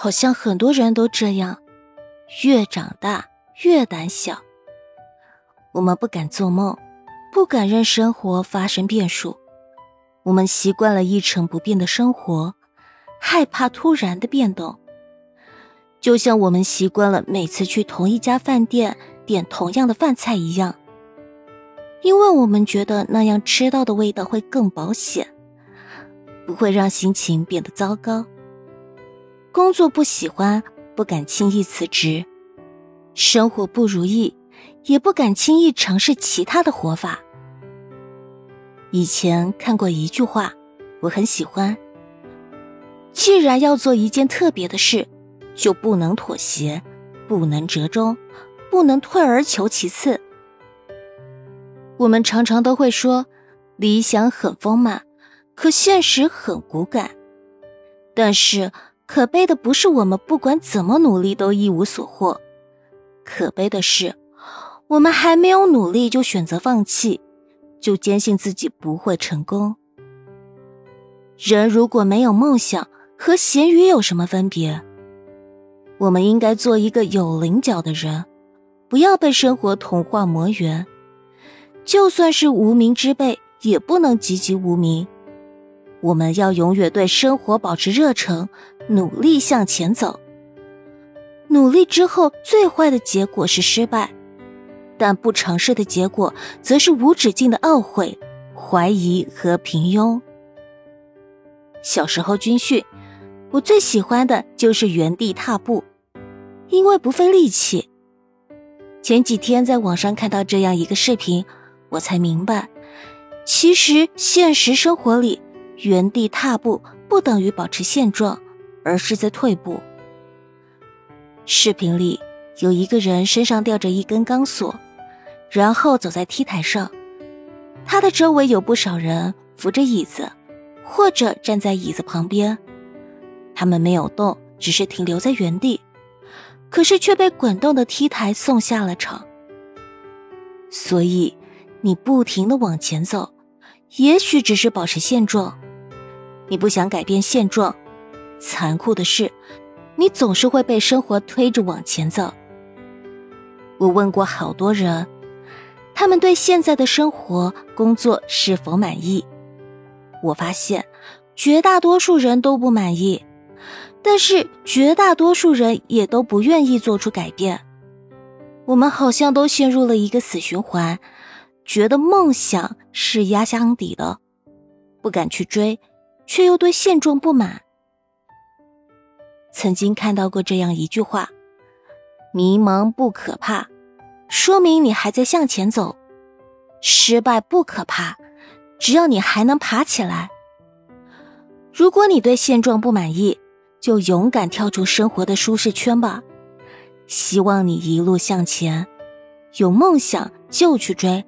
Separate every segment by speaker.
Speaker 1: 好像很多人都这样，越长大越胆小。我们不敢做梦，不敢让生活发生变数。我们习惯了一成不变的生活，害怕突然的变动。就像我们习惯了每次去同一家饭店点同样的饭菜一样，因为我们觉得那样吃到的味道会更保险，不会让心情变得糟糕。工作不喜欢，不敢轻易辞职；生活不如意，也不敢轻易尝试其他的活法。以前看过一句话，我很喜欢：既然要做一件特别的事，就不能妥协，不能折中，不能退而求其次。我们常常都会说，理想很丰满，可现实很骨感。但是。可悲的不是我们不管怎么努力都一无所获，可悲的是，我们还没有努力就选择放弃，就坚信自己不会成功。人如果没有梦想，和咸鱼有什么分别？我们应该做一个有棱角的人，不要被生活同化磨圆。就算是无名之辈，也不能籍籍无名。我们要永远对生活保持热忱，努力向前走。努力之后，最坏的结果是失败，但不尝试的结果，则是无止境的懊悔、怀疑和平庸。小时候军训，我最喜欢的就是原地踏步，因为不费力气。前几天在网上看到这样一个视频，我才明白，其实现实生活里。原地踏步不等于保持现状，而是在退步。视频里有一个人身上吊着一根钢索，然后走在 T 台上，他的周围有不少人扶着椅子，或者站在椅子旁边，他们没有动，只是停留在原地，可是却被滚动的 T 台送下了场。所以，你不停的往前走，也许只是保持现状。你不想改变现状，残酷的是，你总是会被生活推着往前走。我问过好多人，他们对现在的生活、工作是否满意？我发现，绝大多数人都不满意，但是绝大多数人也都不愿意做出改变。我们好像都陷入了一个死循环，觉得梦想是压箱底的，不敢去追。却又对现状不满。曾经看到过这样一句话：“迷茫不可怕，说明你还在向前走；失败不可怕，只要你还能爬起来。”如果你对现状不满意，就勇敢跳出生活的舒适圈吧。希望你一路向前，有梦想就去追。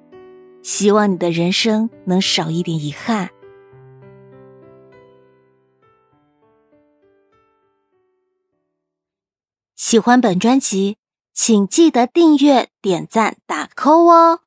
Speaker 1: 希望你的人生能少一点遗憾。喜欢本专辑，请记得订阅、点赞、打 call 哦！